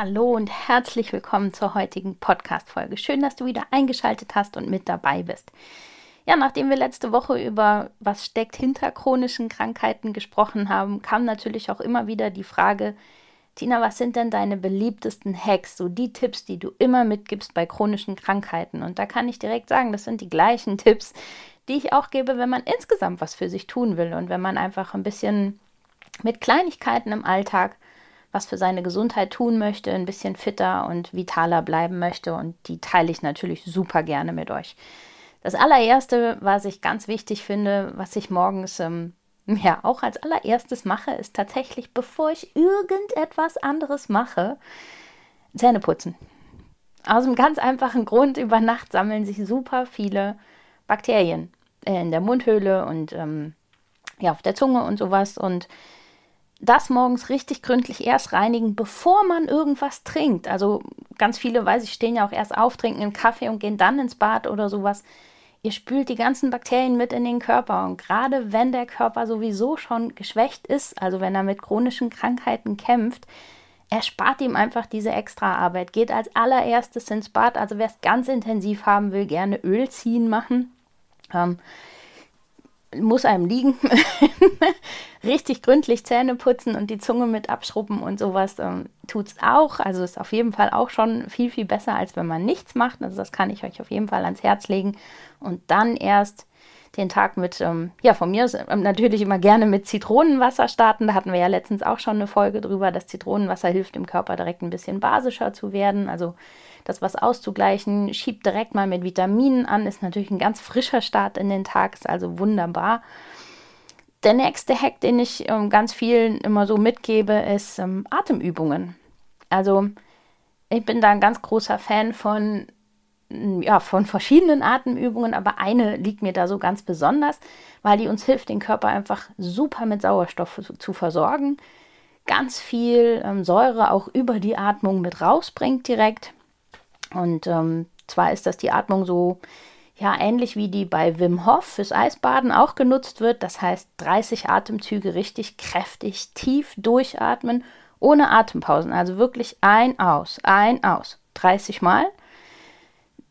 Hallo und herzlich willkommen zur heutigen Podcast-Folge. Schön, dass du wieder eingeschaltet hast und mit dabei bist. Ja, nachdem wir letzte Woche über was steckt hinter chronischen Krankheiten gesprochen haben, kam natürlich auch immer wieder die Frage, Tina, was sind denn deine beliebtesten Hacks, so die Tipps, die du immer mitgibst bei chronischen Krankheiten? Und da kann ich direkt sagen, das sind die gleichen Tipps, die ich auch gebe, wenn man insgesamt was für sich tun will und wenn man einfach ein bisschen mit Kleinigkeiten im Alltag was für seine Gesundheit tun möchte, ein bisschen fitter und vitaler bleiben möchte. Und die teile ich natürlich super gerne mit euch. Das allererste, was ich ganz wichtig finde, was ich morgens ähm, ja auch als allererstes mache, ist tatsächlich, bevor ich irgendetwas anderes mache, Zähne putzen. Aus einem ganz einfachen Grund, über Nacht sammeln sich super viele Bakterien in der Mundhöhle und ähm, ja, auf der Zunge und sowas. Und das morgens richtig gründlich erst reinigen, bevor man irgendwas trinkt. Also ganz viele, weiß ich, stehen ja auch erst auf, trinken einen Kaffee und gehen dann ins Bad oder sowas. Ihr spült die ganzen Bakterien mit in den Körper. Und gerade wenn der Körper sowieso schon geschwächt ist, also wenn er mit chronischen Krankheiten kämpft, erspart ihm einfach diese extra Arbeit. Geht als allererstes ins Bad. Also wer es ganz intensiv haben will, gerne Öl ziehen machen. Ähm, muss einem liegen. Richtig gründlich Zähne putzen und die Zunge mit abschrubben und sowas ähm, tut es auch. Also ist auf jeden Fall auch schon viel, viel besser, als wenn man nichts macht. Also das kann ich euch auf jeden Fall ans Herz legen. Und dann erst den Tag mit, ähm, ja, von mir ähm, natürlich immer gerne mit Zitronenwasser starten. Da hatten wir ja letztens auch schon eine Folge drüber, dass Zitronenwasser hilft, dem Körper direkt ein bisschen basischer zu werden. Also das was auszugleichen. Schiebt direkt mal mit Vitaminen an, ist natürlich ein ganz frischer Start in den Tag, ist also wunderbar. Der nächste Hack, den ich ähm, ganz vielen immer so mitgebe, ist ähm, Atemübungen. Also ich bin da ein ganz großer Fan von, ja, von verschiedenen Atemübungen, aber eine liegt mir da so ganz besonders, weil die uns hilft, den Körper einfach super mit Sauerstoff zu, versorgen. Ganz viel ähm, Säure auch über die Atmung mit rausbringt direkt. Und ähm, zwar ist das die Atmung so, ja, ähnlich wie die bei Wim Hof fürs Eisbaden auch genutzt wird. Das heißt, 30 Atemzüge richtig kräftig, tief durchatmen, ohne Atempausen. Also wirklich ein, aus, ein, aus. 30 Mal.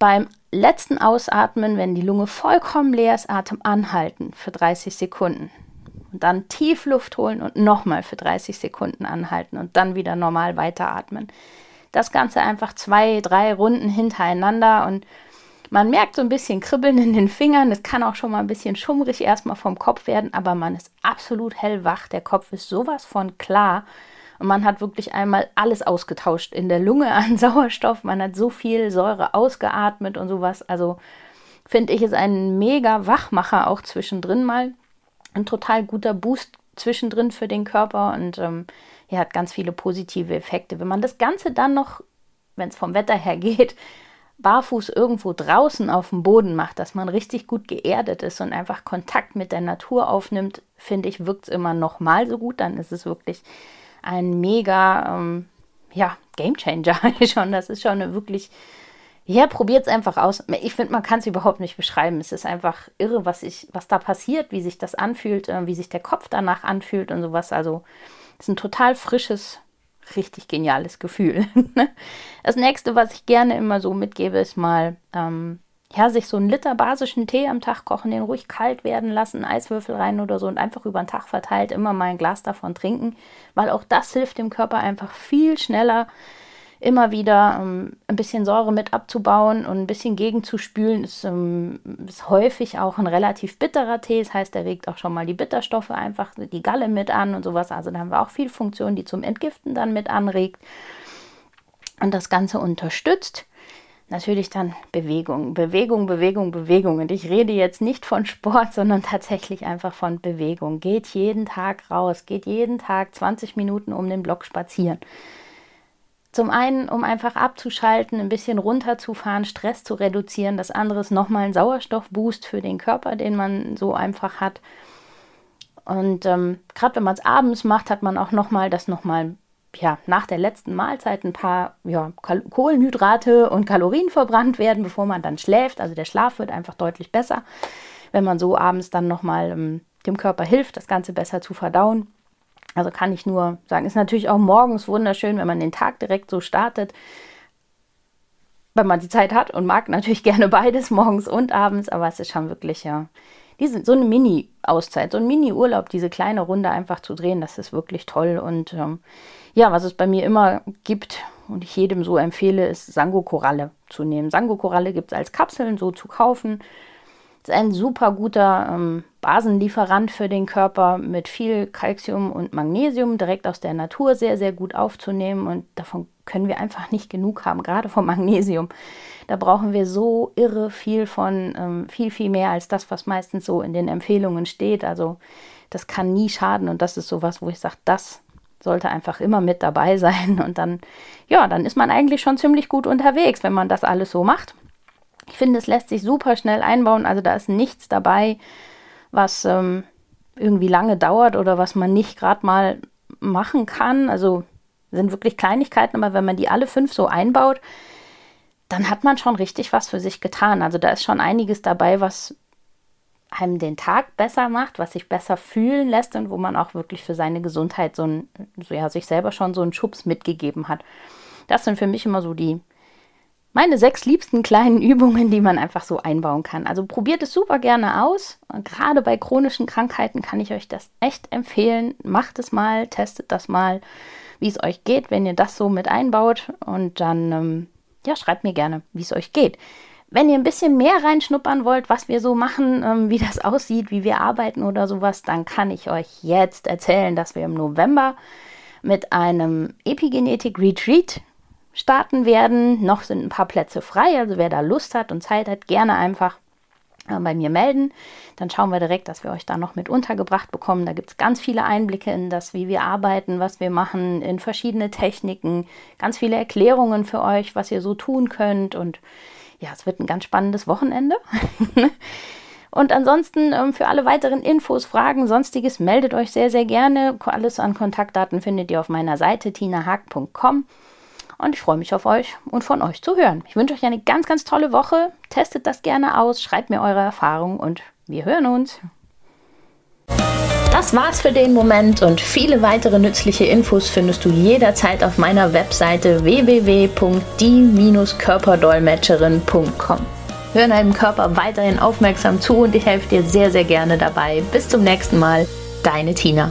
Beim letzten Ausatmen, wenn die Lunge vollkommen leer ist, Atem anhalten für 30 Sekunden. Und dann tief Luft holen und nochmal für 30 Sekunden anhalten und dann wieder normal weiteratmen das Ganze einfach zwei, drei Runden hintereinander und man merkt so ein bisschen Kribbeln in den Fingern. Es kann auch schon mal ein bisschen schummrig erstmal vom Kopf werden, aber man ist absolut hellwach. Der Kopf ist sowas von klar. Und man hat wirklich einmal alles ausgetauscht in der Lunge an Sauerstoff. Man hat so viel Säure ausgeatmet und sowas. Also finde ich es ein mega Wachmacher auch zwischendrin mal. Ein total guter Boost zwischendrin für den Körper. Und ähm, ja, hat ganz viele positive Effekte. Wenn man das Ganze dann noch, wenn es vom Wetter her geht, barfuß irgendwo draußen auf dem Boden macht, dass man richtig gut geerdet ist und einfach Kontakt mit der Natur aufnimmt, finde ich, wirkt es immer noch mal so gut. Dann ist es wirklich ein mega, ähm, ja, Gamechanger schon. Das ist schon eine wirklich, ja, probiert es einfach aus. Ich finde, man kann es überhaupt nicht beschreiben. Es ist einfach irre, was, ich, was da passiert, wie sich das anfühlt, äh, wie sich der Kopf danach anfühlt und sowas. Also das ist ein total frisches, richtig geniales Gefühl. das nächste, was ich gerne immer so mitgebe, ist mal, ähm, ja, sich so einen Liter basischen Tee am Tag kochen, den ruhig kalt werden lassen, Eiswürfel rein oder so und einfach über den Tag verteilt immer mal ein Glas davon trinken, weil auch das hilft dem Körper einfach viel schneller immer wieder ähm, ein bisschen Säure mit abzubauen und ein bisschen gegenzuspülen, ist, ähm, ist häufig auch ein relativ bitterer Tee. Das heißt, er regt auch schon mal die Bitterstoffe einfach, die Galle mit an und sowas. Also da haben wir auch viel Funktion, die zum Entgiften dann mit anregt und das Ganze unterstützt. Natürlich dann Bewegung, Bewegung, Bewegung, Bewegung. Und ich rede jetzt nicht von Sport, sondern tatsächlich einfach von Bewegung. Geht jeden Tag raus, geht jeden Tag 20 Minuten um den Block spazieren. Zum einen, um einfach abzuschalten, ein bisschen runterzufahren, Stress zu reduzieren. Das andere ist nochmal ein Sauerstoffboost für den Körper, den man so einfach hat. Und ähm, gerade wenn man es abends macht, hat man auch nochmal das nochmal ja, nach der letzten Mahlzeit ein paar ja, Kohlenhydrate und Kalorien verbrannt werden, bevor man dann schläft. Also der Schlaf wird einfach deutlich besser, wenn man so abends dann nochmal ähm, dem Körper hilft, das Ganze besser zu verdauen. Also kann ich nur sagen, ist natürlich auch morgens wunderschön, wenn man den Tag direkt so startet. Wenn man die Zeit hat und mag natürlich gerne beides, morgens und abends, aber es ist schon wirklich ja diese, so eine Mini-Auszeit, so ein Mini-Urlaub, diese kleine Runde einfach zu drehen, das ist wirklich toll. Und ähm, ja, was es bei mir immer gibt und ich jedem so empfehle, ist Sango-Koralle zu nehmen. Sango-Koralle gibt es als Kapseln so zu kaufen. Ist ein super guter ähm, Basenlieferant für den Körper mit viel Kalzium und Magnesium direkt aus der Natur sehr, sehr gut aufzunehmen. Und davon können wir einfach nicht genug haben, gerade vom Magnesium. Da brauchen wir so irre viel von, ähm, viel, viel mehr als das, was meistens so in den Empfehlungen steht. Also das kann nie schaden und das ist sowas, wo ich sage, das sollte einfach immer mit dabei sein und dann, ja, dann ist man eigentlich schon ziemlich gut unterwegs, wenn man das alles so macht. Ich finde, es lässt sich super schnell einbauen, also da ist nichts dabei, was ähm, irgendwie lange dauert oder was man nicht gerade mal machen kann. Also sind wirklich Kleinigkeiten, aber wenn man die alle fünf so einbaut, dann hat man schon richtig was für sich getan. Also da ist schon einiges dabei, was einem den Tag besser macht, was sich besser fühlen lässt und wo man auch wirklich für seine Gesundheit so ein, so ja, sich selber schon so einen Schubs mitgegeben hat. Das sind für mich immer so die, meine sechs liebsten kleinen Übungen, die man einfach so einbauen kann. Also probiert es super gerne aus. Gerade bei chronischen Krankheiten kann ich euch das echt empfehlen. Macht es mal, testet das mal, wie es euch geht, wenn ihr das so mit einbaut. Und dann, ähm, ja, schreibt mir gerne, wie es euch geht. Wenn ihr ein bisschen mehr reinschnuppern wollt, was wir so machen, ähm, wie das aussieht, wie wir arbeiten oder sowas, dann kann ich euch jetzt erzählen, dass wir im November mit einem Epigenetik Retreat starten werden. Noch sind ein paar Plätze frei, also wer da Lust hat und Zeit hat, gerne einfach äh, bei mir melden. Dann schauen wir direkt, dass wir euch da noch mit untergebracht bekommen. Da gibt es ganz viele Einblicke in das, wie wir arbeiten, was wir machen, in verschiedene Techniken, ganz viele Erklärungen für euch, was ihr so tun könnt und ja, es wird ein ganz spannendes Wochenende. Und ansonsten ähm, für alle weiteren Infos, Fragen, sonstiges, meldet euch sehr, sehr gerne. Alles an Kontaktdaten findet ihr auf meiner Seite tinahaag.com. Und ich freue mich auf euch und von euch zu hören. Ich wünsche euch eine ganz, ganz tolle Woche. Testet das gerne aus, schreibt mir eure Erfahrungen und wir hören uns. Das war's für den Moment und viele weitere nützliche Infos findest du jederzeit auf meiner Webseite www.die-körperdolmetscherin.com. Hör deinem Körper weiterhin aufmerksam zu und ich helfe dir sehr, sehr gerne dabei. Bis zum nächsten Mal, deine Tina.